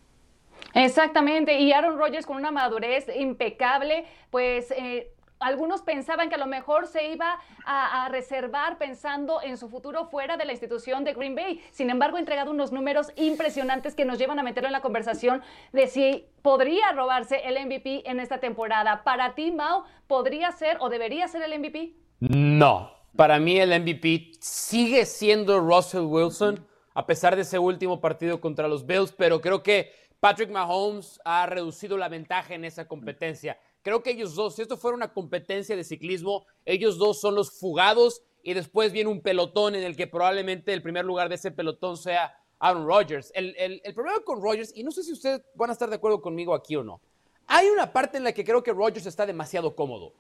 Exactamente, y Aaron Rodgers con una madurez impecable, pues eh, algunos pensaban que a lo mejor se iba a, reservar pensando en su futuro fuera de la institución de Green Bay. Sin embargo, ha entregado unos números impresionantes que nos llevan a meterlo en la conversación de si podría robarse el MVP en esta temporada. Para ti, Mao, ¿podría ser o debería ser el MVP? No, para mí el MVP sigue siendo Russell Wilson, a pesar de ese último partido contra los Bills, pero creo que Patrick Mahomes ha reducido la ventaja en esa competencia. Creo que ellos dos, si esto fuera una competencia de ciclismo, ellos dos son los fugados y después viene un pelotón en el que probablemente el primer lugar de ese pelotón sea Aaron Rodgers. El, problema con Rodgers, y no sé si ustedes van a estar de acuerdo conmigo aquí o no, hay una parte en la que creo que Rodgers está demasiado cómodo.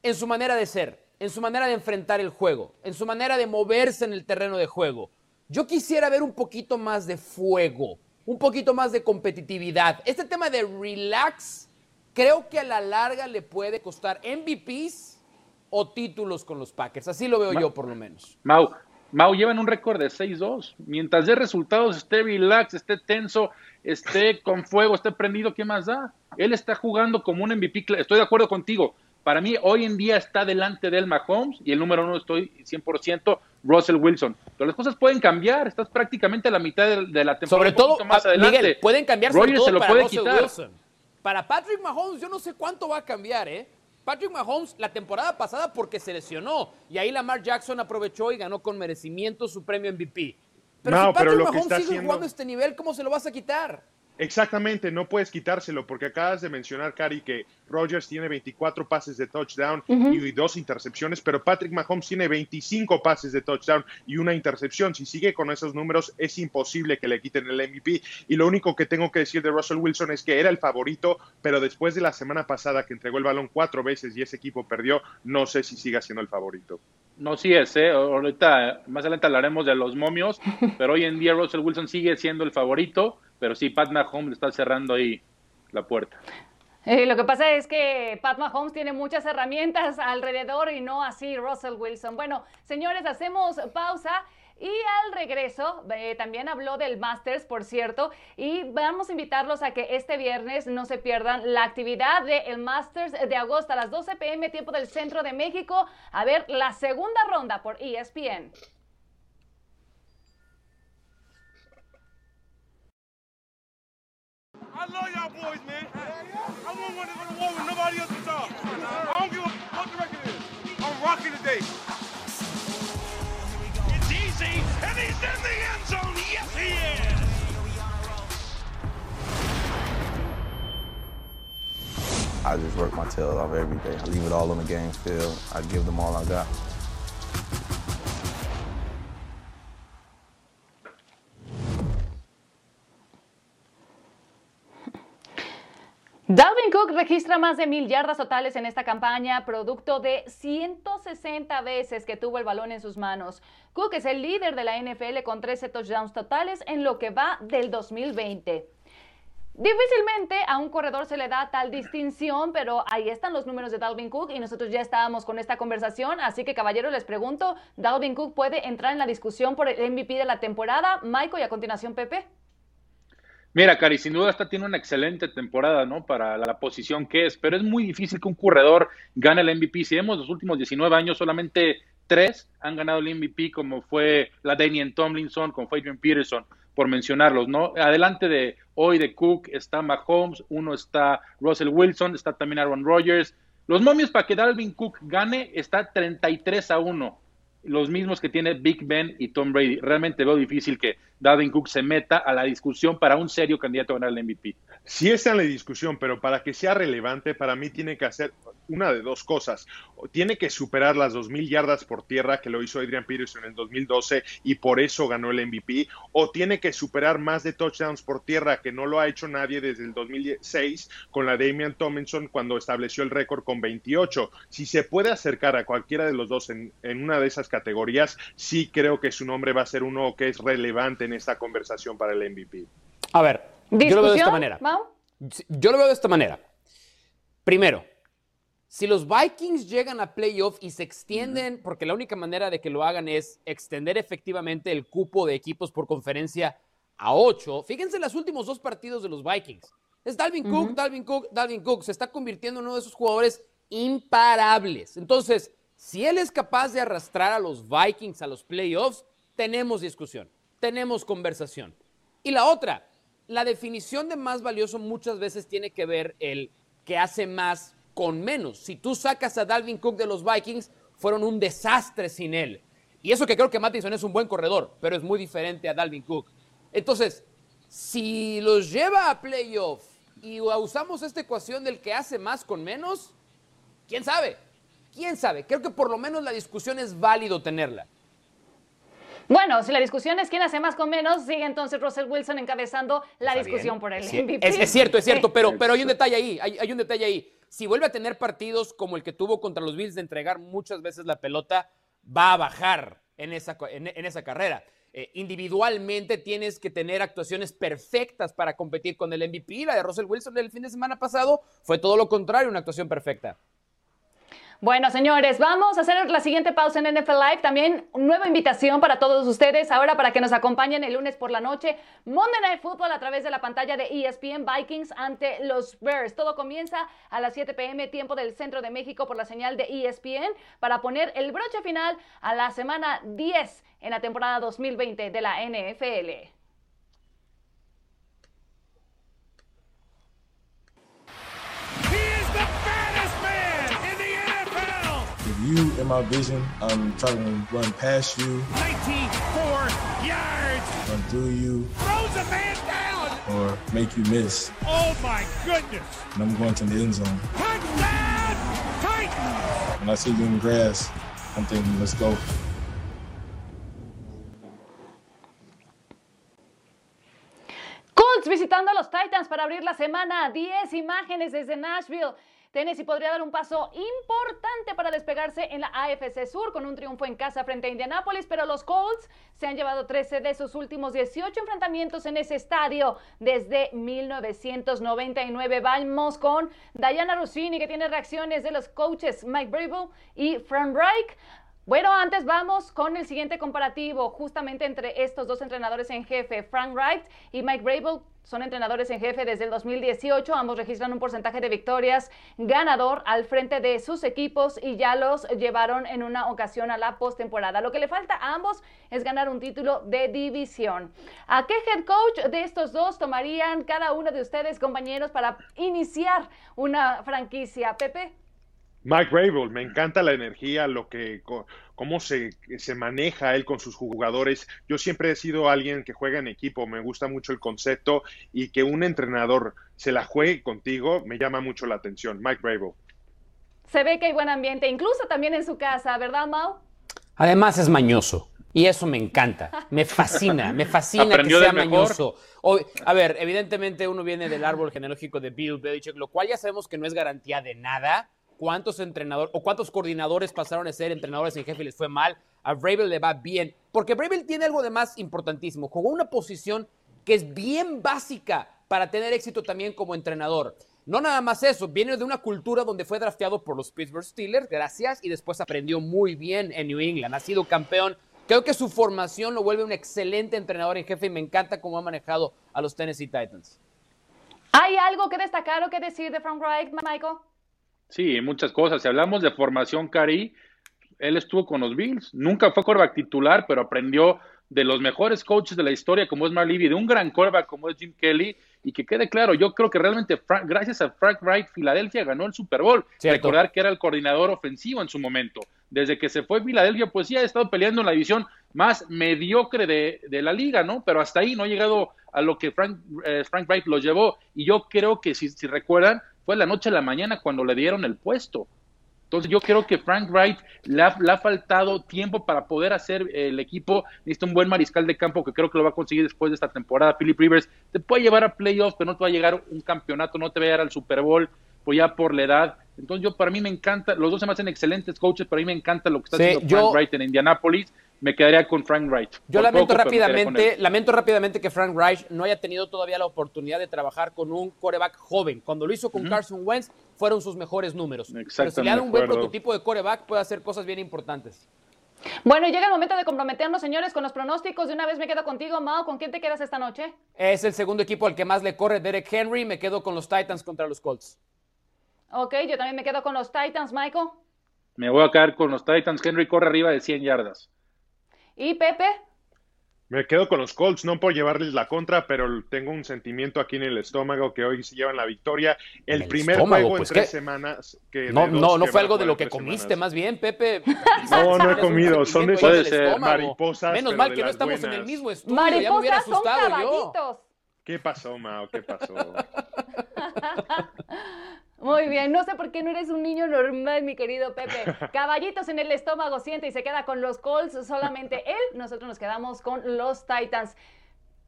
En su manera de ser, en su manera de enfrentar el juego, en su manera de moverse en el terreno de juego. Yo quisiera ver un poquito más de fuego, un poquito más de competitividad. Este tema de relax creo que a la larga le puede costar MVPs o títulos con los Packers. Así lo veo yo, por lo menos. Mau, Mau llevan un récord de 6-2. Mientras de resultados esté relax, esté tenso, esté con fuego, esté prendido, ¿qué más da? Él está jugando como un MVP. Estoy de acuerdo contigo. Para mí, hoy en día está delante de él Mahomes y el número uno estoy 100% Russell Wilson. Pero las cosas pueden cambiar. Estás prácticamente a la mitad de, la temporada. Sobre todo, más adelante. Miguel, pueden cambiar todo se lo para puede Russell quitar. Wilson. Para Patrick Mahomes, yo no sé cuánto va a cambiar, ¿eh? Patrick Mahomes la temporada pasada porque se lesionó y ahí Lamar Jackson aprovechó y ganó con merecimiento su premio MVP. Pero No, si Patrick pero Mahomes sigue haciendo- jugando este nivel, ¿cómo se lo vas a quitar? Exactamente, no puedes quitárselo porque acabas de mencionar, Cari, que Rodgers tiene 24 pases de touchdown y dos intercepciones, pero Patrick Mahomes tiene 25 pases de touchdown y una intercepción. Si sigue con esos números, es imposible que le quiten el MVP. Y lo único que tengo que decir de Russell Wilson es que era el favorito, pero después de la semana pasada que entregó el balón cuatro veces y ese equipo perdió, no sé si siga siendo el favorito. No, sí es, ¿eh? Ahorita, más adelante hablaremos de los momios, *laughs* pero hoy en día Russell Wilson sigue siendo el favorito, pero sí, Pat Mahomes está cerrando ahí la puerta. Eh, lo que pasa es que Pat Mahomes tiene muchas herramientas alrededor y no así Russell Wilson. Bueno, señores, hacemos pausa. Y al regreso, eh, también habló del Masters, por cierto, y vamos a invitarlos a que este viernes no se pierdan la actividad del Masters de agosto a las 12 pm, tiempo del centro de México, a ver la segunda ronda por ESPN. I love y'all boys, man. I want one to go to war with nobody else but y'all. I don't give a fuck what the record is. I'm rocking today. It's easy, and he's in the end zone. Yes, he is. I just work my tail off every day. I leave it all on the game field. I give them all I got. Dalvin Cook registra más de mil yardas totales en esta campaña, producto de 160 veces que tuvo el balón en sus manos. Cook es el líder de la NFL con 13 touchdowns totales en lo que va del 2020. Difícilmente a un corredor se le da tal distinción, pero ahí están los números de Dalvin Cook y nosotros ya estábamos con esta conversación, así que caballeros les pregunto, ¿Dalvin Cook puede entrar en la discusión por el MVP de la temporada? Michael y a continuación Pepe. Mira, Cari, sin duda esta tiene una excelente temporada, ¿no? Para la, posición que es, pero es muy difícil que un corredor gane el MVP. Si vemos los últimos 19 años, solamente tres han ganado el MVP, como fue la Damian Tomlinson, con Adrian Peterson, por mencionarlos, ¿no? Adelante de hoy de Cook está Mahomes, uno está Russell Wilson, está también Aaron Rodgers. Los momios para que Dalvin Cook gane está 33 a 1 los mismos que tiene Big Ben y Tom Brady. Realmente veo difícil que Dalvin Cook se meta a la discusión para un serio candidato a ganar el MVP. Sí está en la discusión, pero para que sea relevante, para mí tiene que hacer una de dos cosas. Tiene que superar las 2.000 yardas por tierra que lo hizo Adrian Peterson en el 2012 y por eso ganó el MVP, o tiene que superar más de touchdowns por tierra que no lo ha hecho nadie desde el 2006 con la Damian Tomlinson cuando estableció el récord con 28. Si se puede acercar a cualquiera de los dos en, en una de esas categorías, sí creo que su nombre va a ser uno que es relevante en esta conversación para el MVP. A ver, yo lo veo de esta manera. Mau? Yo lo veo de esta manera. Primero, si los Vikings llegan a playoff y se extienden, porque la única manera de que lo hagan es extender efectivamente el cupo de equipos por conferencia a 8, fíjense los últimos dos partidos de los Vikings. Es Dalvin Cook, uh -huh. Dalvin Cook, Dalvin Cook. Se está convirtiendo en uno de esos jugadores imparables. Entonces, si él es capaz de arrastrar a los Vikings a los playoffs, tenemos discusión, tenemos conversación. Y la otra, la definición de más valioso muchas veces tiene que ver el que hace más con menos. Si tú sacas a Dalvin Cook de los Vikings, fueron un desastre sin él. Y eso que creo que Mattison es un buen corredor, pero es muy diferente a Dalvin Cook. Entonces, si los lleva a playoff y usamos esta ecuación del que hace más con menos, ¿quién sabe? ¿Quién sabe? Creo que por lo menos la discusión es válido tenerla. Bueno, si la discusión es quién hace más con menos, sigue entonces Russell Wilson encabezando la Está discusión bien. por el MVP. es- es cierto, es cierto, pero, pero hay un detalle ahí, hay, hay un detalle ahí. Si vuelve a tener partidos como el que tuvo contra los Bills de entregar muchas veces la pelota, va a bajar en esa, en esa carrera. Eh, individualmente tienes que tener actuaciones perfectas para competir con el MVP. La de Russell Wilson del fin de semana pasado fue todo lo contrario, una actuación perfecta. Bueno, señores, vamos a hacer la siguiente pausa en NFL Live. También nueva invitación para todos ustedes ahora para que nos acompañen el lunes por la noche. Monday Night Football a través de la pantalla de ESPN Vikings ante los Bears. Todo comienza a las 7 pm, tiempo del centro de México por la señal de ESPN para poner el broche final a la semana 10 en la temporada 2020 de la NFL. You in my vision, I'm trying to run past you, 94 yards. run through you, Throws a man down. or make you miss. Oh my goodness. And I'm going to the end zone. Touchdown Titans. When I see you in the grass, I'm thinking, let's go. Colts visitando a los Titans para abrir la semana. 10 imágenes desde Nashville. Tennessee podría dar un paso importante para despegarse en la AFC Sur con un triunfo en casa frente a Indianapolis, pero los Colts se han llevado 13 de sus últimos 18 enfrentamientos en ese estadio desde 1999. Vamos con Diana Rossini, que tiene reacciones de los coaches Mike Brable y Frank Reich. Bueno, antes vamos con el siguiente comparativo, justamente entre estos dos entrenadores en jefe, Frank Wright y Mike Brable. Son entrenadores en jefe desde el 2018, ambos registran un porcentaje de victorias ganador al frente de sus equipos y ya los llevaron en una ocasión a la postemporada. Lo que le falta a ambos es ganar un título de división. ¿A qué head coach de estos dos tomarían cada uno de ustedes, compañeros, para iniciar una franquicia? Pepe. Mike Rabel, me encanta la energía, lo que, co- cómo se, se maneja él con sus jugadores. Yo siempre he sido alguien que juega en equipo, me gusta mucho el concepto y que un entrenador se la juegue contigo me llama mucho la atención. Mike Rabel. Se ve que hay buen ambiente, incluso también en su casa, ¿verdad, Mau? Además es mañoso. Y eso me encanta, me fascina, me fascina que sea mañoso. Hoy- a ver, evidentemente uno viene del árbol genealógico de Bill Belichick, lo cual ya sabemos que no es garantía de nada. ¿Cuántos entrenadores o cuántos coordinadores pasaron a ser entrenadores en jefe y les fue mal? A Vrabel le va bien, porque Vrabel tiene algo de más importantísimo. Jugó una posición que es bien básica para tener éxito también como entrenador. No nada más eso, viene de una cultura donde fue drafteado por los Pittsburgh Steelers, gracias, y después aprendió muy bien en New England, ha sido campeón. Creo que su formación lo vuelve un excelente entrenador en jefe y me encanta cómo ha manejado a los Tennessee Titans. ¿Hay algo que destacar o que decir de Frank Reich, Michael? Sí, muchas cosas. Si hablamos de formación, Cari, él estuvo con los Bills. Nunca fue quarterback titular, pero aprendió de los mejores coaches de la historia, como es Mark Levy, de un gran quarterback como es Jim Kelly. Y que quede claro, yo creo que realmente, Frank- gracias a Frank Wright, Filadelfia ganó el Super Bowl. Cierto. Recordar que era el coordinador ofensivo en su momento. Desde que se fue Filadelfia, pues sí ha estado peleando en la división más mediocre de, de la liga, ¿no? Pero hasta ahí no ha llegado a lo que Frank, eh, Frank Wright lo llevó. Y yo creo que, si, si recuerdan, fue la noche a la mañana cuando le dieron el puesto. Entonces yo creo que Frank Wright le ha, le ha faltado tiempo para poder hacer el equipo. Necesita un buen mariscal de campo que creo que lo va a conseguir después de esta temporada. Philip Rivers te puede llevar a playoffs, pero no te va a llegar un campeonato, no te va a llegar al Super Bowl, pues ya por la edad. Entonces yo para mí me encanta, los dos se me hacen excelentes coaches, pero a mí me encanta lo que está Sí, haciendo yo- Frank Wright en Indianapolis. Me quedaría con Frank Wright. Yo lamento poco, rápidamente, lamento rápidamente que Frank Reich no haya tenido todavía la oportunidad de trabajar con un coreback joven. Cuando lo hizo con. Carson Wentz, fueron sus mejores números. Pero si Exactamente, le dan un buen prototipo de coreback, puede hacer cosas bien importantes. Bueno, llega el momento de comprometernos, señores, con los pronósticos. De una vez me quedo contigo, Mao. ¿Con quién te quedas esta noche? Es el segundo equipo al que más le corre Derek Henry. Me quedo con los Titans contra los Colts. Ok, yo también me quedo con los Titans, Michael. Me voy a quedar con los Titans. Henry corre arriba de 100 yardas. ¿Y Pepe? Me quedo con los Colts, no por llevarles la contra, pero tengo un sentimiento aquí en el estómago que hoy se llevan la victoria. El primer estómago, juego pues, en tres ¿qué? semanas. Que No, no, no fue algo de lo que tres comiste, semanas. más bien, Pepe. *laughs* *laughs* No, no he comido, son de esas el estómago. mariposas, Menos pero mal de que no estamos en el mismo estudio. ya me hubiera Mariposas son asustado yo. caballitos. ¿Qué pasó, Mao? ¿Qué pasó? *laughs* Muy bien, no sé por qué no eres un niño normal, mi querido Pepe. *laughs* Caballitos en el estómago siente y se queda con los Colts, solamente él. Nosotros nos quedamos con los Titans.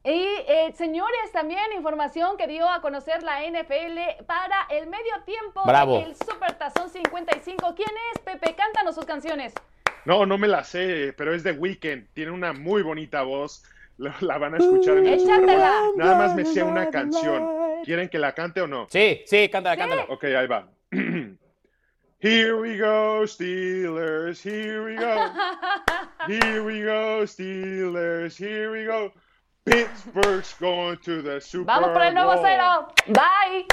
Y eh, señores, también información que dio a conocer la NFL para el medio tiempo Bravo. del Super Tazón 55. ¿Quién es, Pepe? Cántanos sus canciones. No, no me la sé, pero es de Weekend. Tiene una muy bonita voz. La, la van a escuchar en el Super Bowl. Échatela. Nada más me sé una canción. ¿Quieren que la cante o no? Sí, sí, cántala, cántala. Ok, ahí va. *clears throat* Here we go, Steelers. Here we go. *laughs* Here we go, Steelers. Here we go. Pittsburgh's going to the Super Vamos por el nuevo Bowl. cero. Bye.